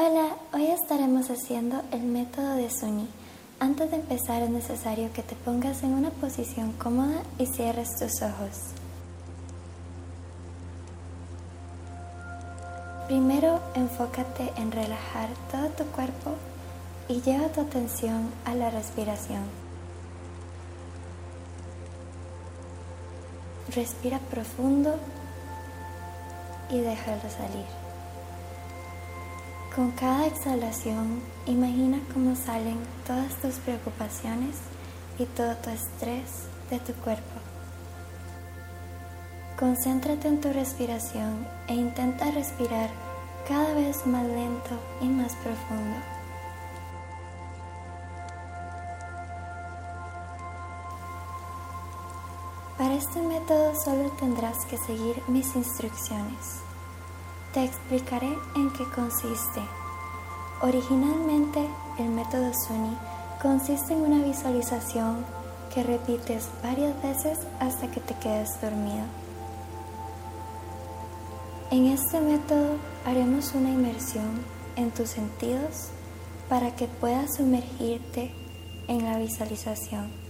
Hola, hoy estaremos haciendo el método de Suni. Antes de empezar es necesario que te pongas en una posición cómoda y cierres tus ojos. Primero enfócate en relajar todo tu cuerpo y lleva tu atención a la respiración. Respira profundo y déjalo salir. Con cada exhalación, imagina cómo salen todas tus preocupaciones y todo tu estrés de tu cuerpo. Concéntrate en tu respiración e intenta respirar cada vez más lento y más profundo. Para este método solo tendrás que seguir mis instrucciones. Te explicaré en qué consiste. Originalmente, el método Suni consiste en una visualización que repites varias veces hasta que te quedes dormido. En este método haremos una inmersión en tus sentidos para que puedas sumergirte en la visualización.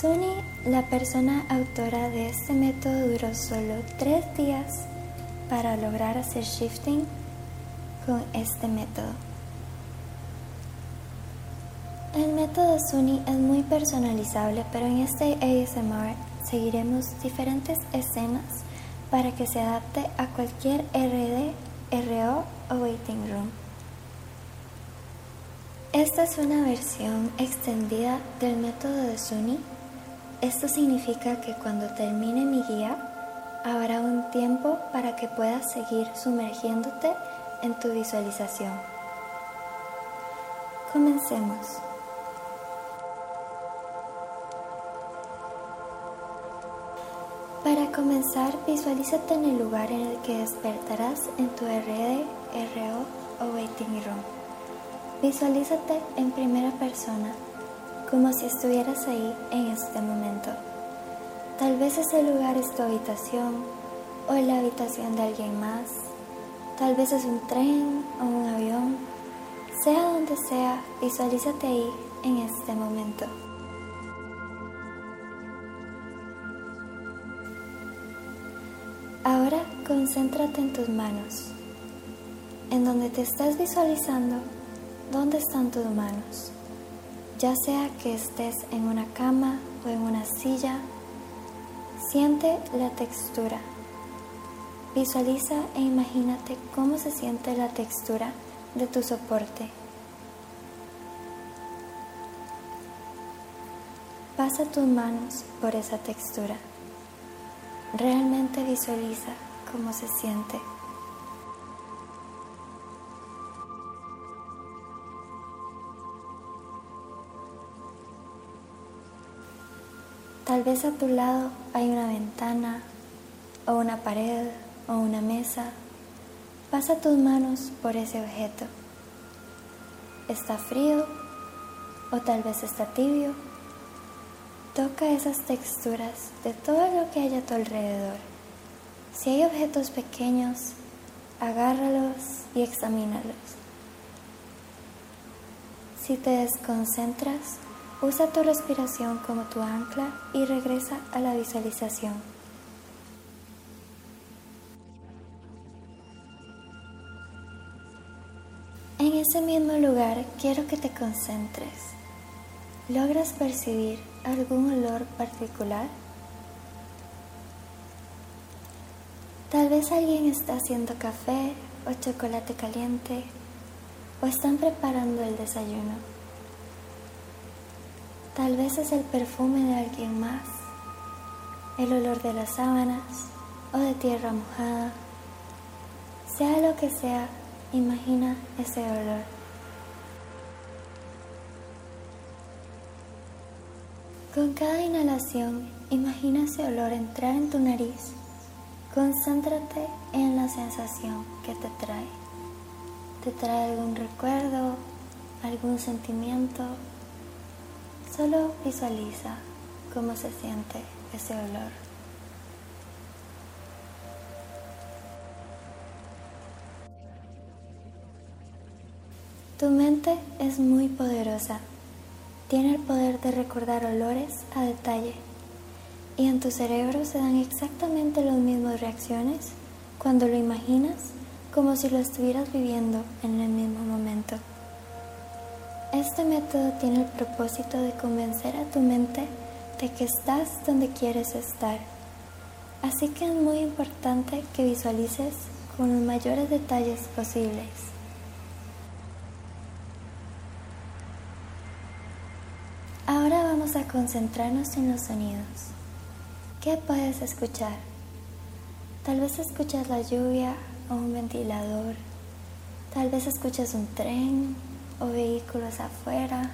Sony, la persona autora de este método, duró solo tres días para lograr hacer shifting con este método. El método Suni es muy personalizable, pero en este ASMR seguiremos diferentes escenas para que se adapte a cualquier RD, RO o waiting room. Esta es una versión extendida del método de Suni esto significa que cuando termine mi guía, habrá un tiempo para que puedas seguir sumergiéndote en tu visualización. Comencemos. Para comenzar, visualízate en el lugar en el que despertarás en tu RD, RO o waiting room. Visualízate en primera persona como si estuvieras ahí en este momento. Tal vez ese lugar es tu habitación o la habitación de alguien más. Tal vez es un tren o un avión. Sea donde sea, visualízate ahí en este momento. Ahora concéntrate en tus manos. En donde te estás visualizando, ¿dónde están tus manos? Ya sea que estés en una cama o en una silla, siente la textura. Visualiza e imagínate cómo se siente la textura de tu soporte. Pasa tus manos por esa textura. Realmente visualiza cómo se siente. Vez a tu lado hay una ventana o una pared o una mesa. Pasa tus manos por ese objeto. ¿Está frío o tal vez está tibio? Toca esas texturas de todo lo que hay a tu alrededor. Si hay objetos pequeños, agárralos y examínalos. Si te desconcentras, Usa tu respiración como tu ancla y regresa a la visualización. En ese mismo lugar quiero que te concentres. ¿Logras percibir algún olor particular? Tal vez alguien está haciendo café o chocolate caliente o están preparando el desayuno. Tal vez es el perfume de alguien más, el olor de las sábanas o de tierra mojada. Sea lo que sea, imagina ese olor. Con cada inhalación, imagina ese olor entrar en tu nariz. Concéntrate en la sensación que te trae. ¿Te trae algún recuerdo, algún sentimiento? Solo visualiza cómo se siente ese olor. Tu mente es muy poderosa. Tiene el poder de recordar olores a detalle. Y en tu cerebro se dan exactamente las mismas reacciones cuando lo imaginas como si lo estuvieras viviendo en el mismo momento. Este método tiene el propósito de convencer a tu mente de que estás donde quieres estar. Así que es muy importante que visualices con los mayores detalles posibles. Ahora vamos a concentrarnos en los sonidos. ¿Qué puedes escuchar? Tal vez escuchas la lluvia o un ventilador. Tal vez escuchas un tren o vehículos afuera.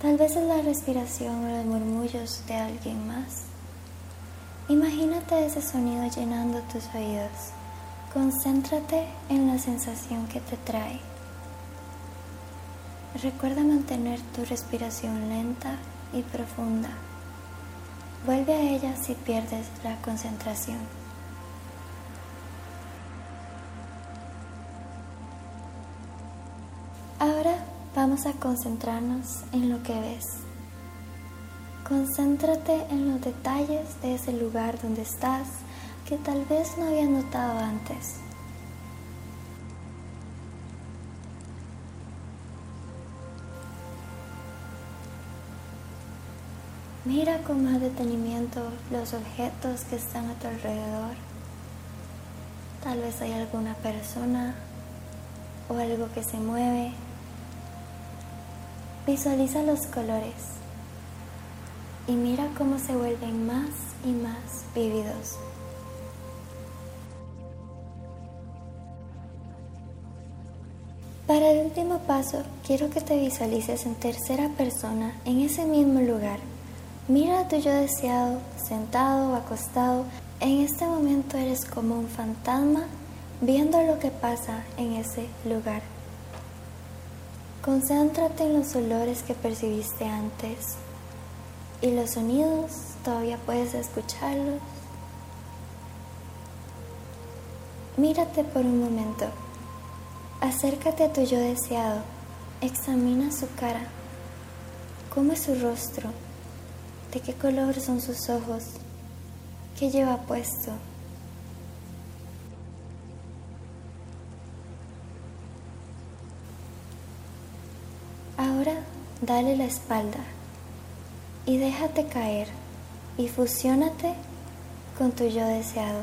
Tal vez es la respiración o los murmullos de alguien más. Imagínate ese sonido llenando tus oídos. Concéntrate en la sensación que te trae. Recuerda mantener tu respiración lenta y profunda. Vuelve a ella si pierdes la concentración. Vamos a concentrarnos en lo que ves. Concéntrate en los detalles de ese lugar donde estás que tal vez no había notado antes. Mira con más detenimiento los objetos que están a tu alrededor. Tal vez hay alguna persona o algo que se mueve. Visualiza los colores y mira cómo se vuelven más y más vívidos. Para el último paso, quiero que te visualices en tercera persona en ese mismo lugar. Mira a tu yo deseado, sentado o acostado. En este momento eres como un fantasma viendo lo que pasa en ese lugar. Concéntrate en los olores que percibiste antes, y los sonidos todavía puedes escucharlos. Mírate por un momento. Acércate a tu yo deseado. Examina su cara. ¿Cómo es su rostro? ¿De qué color son sus ojos? ¿Qué lleva puesto? Dale la espalda y déjate caer y fusiónate con tu yo deseado.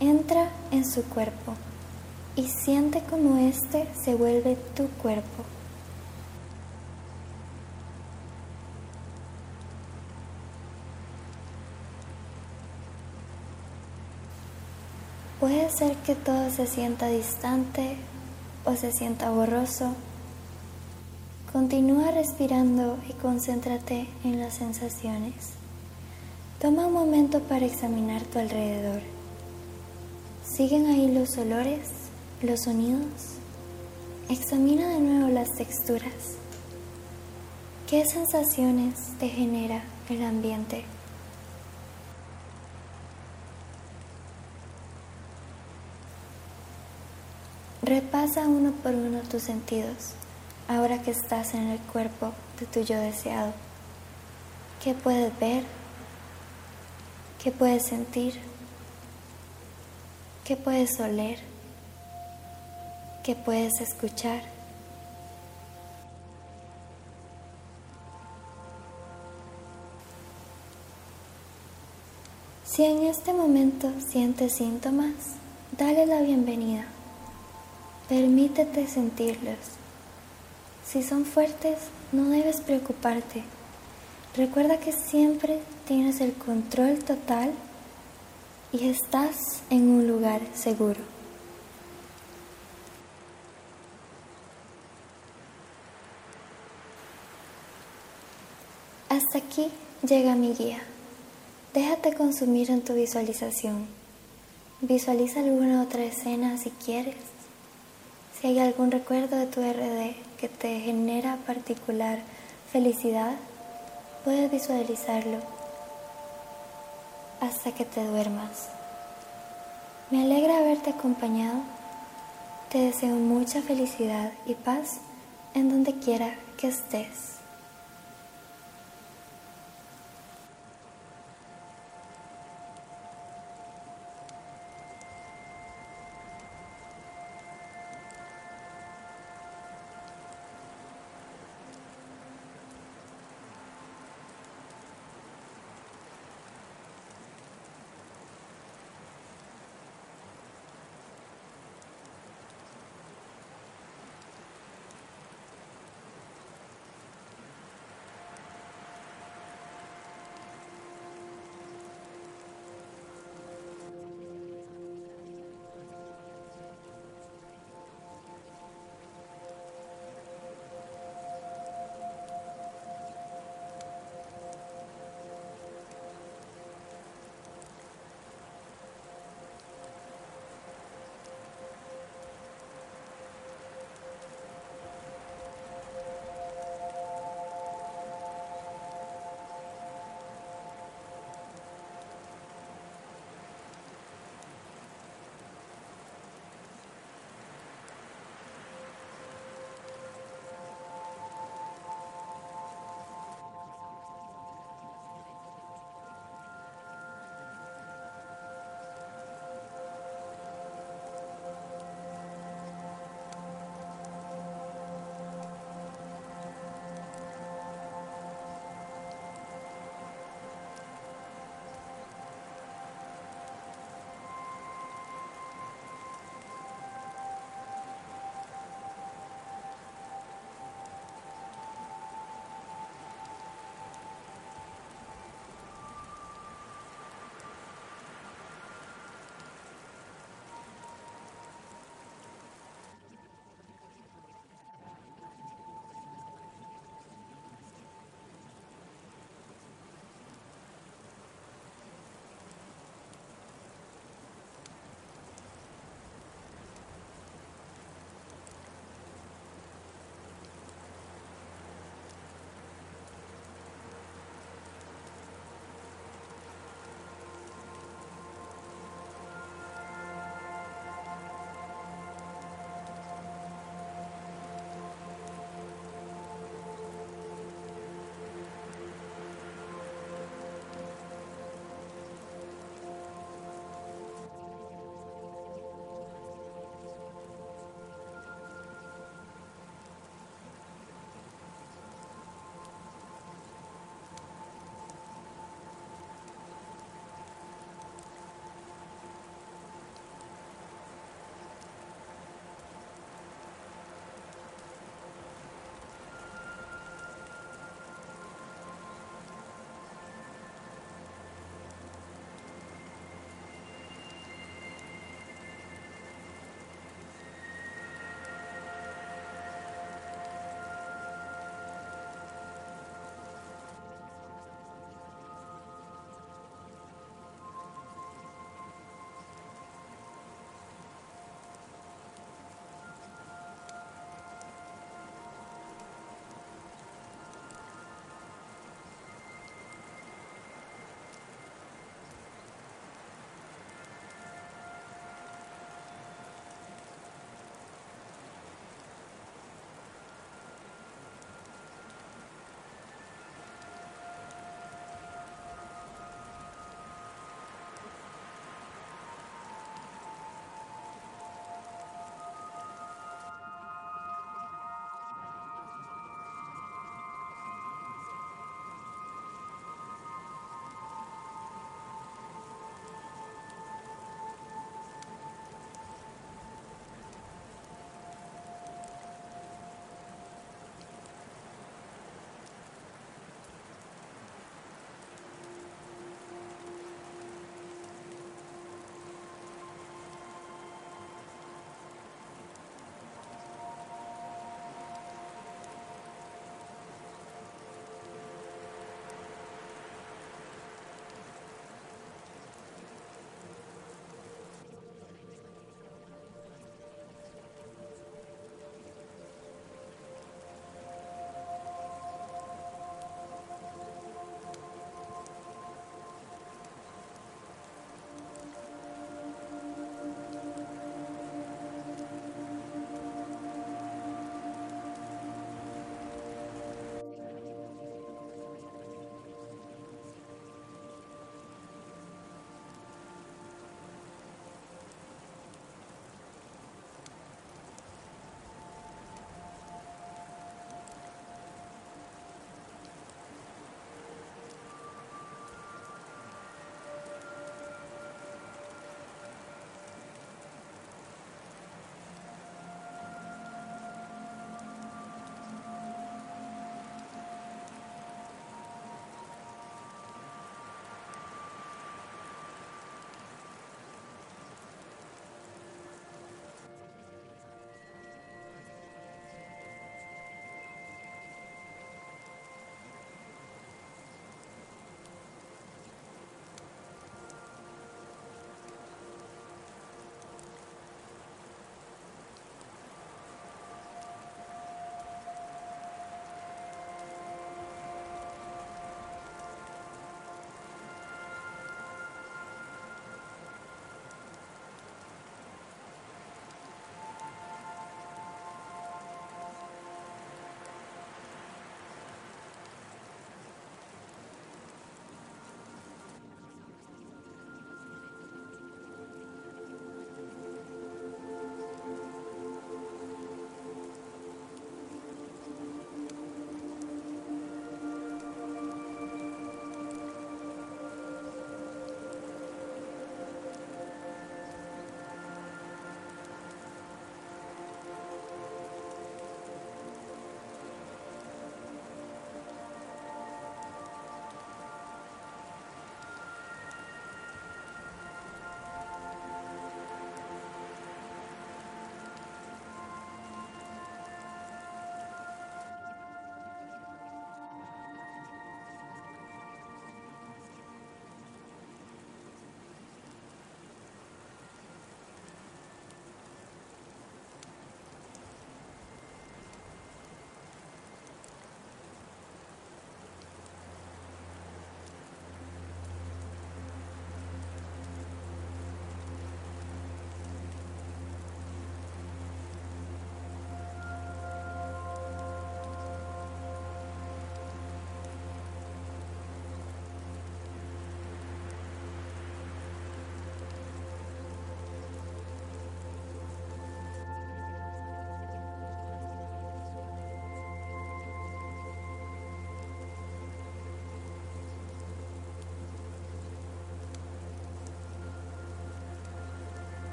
Entra en su cuerpo y siente como éste se vuelve tu cuerpo. Puede ser que todo se sienta distante o se sienta borroso Continúa respirando y concéntrate en las sensaciones. Toma un momento para examinar tu alrededor. ¿Siguen ahí los olores, los sonidos? Examina de nuevo las texturas. ¿Qué sensaciones te genera el ambiente? Repasa uno por uno tus sentidos ahora que estás en el cuerpo de tu yo deseado? ¿Qué puedes ver? ¿Qué puedes sentir? ¿Qué puedes oler? ¿Qué puedes escuchar? Si en este momento sientes síntomas, dale la bienvenida. Permítete sentirlos. Si son fuertes, no debes preocuparte. Recuerda que siempre tienes el control total y estás en un lugar seguro. Hasta aquí llega mi guía. Déjate consumir en tu visualización. Visualiza alguna otra escena si quieres. Si hay algún recuerdo de tu RD que te genera particular felicidad, puedes visualizarlo hasta que te duermas. Me alegra haberte acompañado Te deseo mucha felicidad y paz en donde quiera que estés.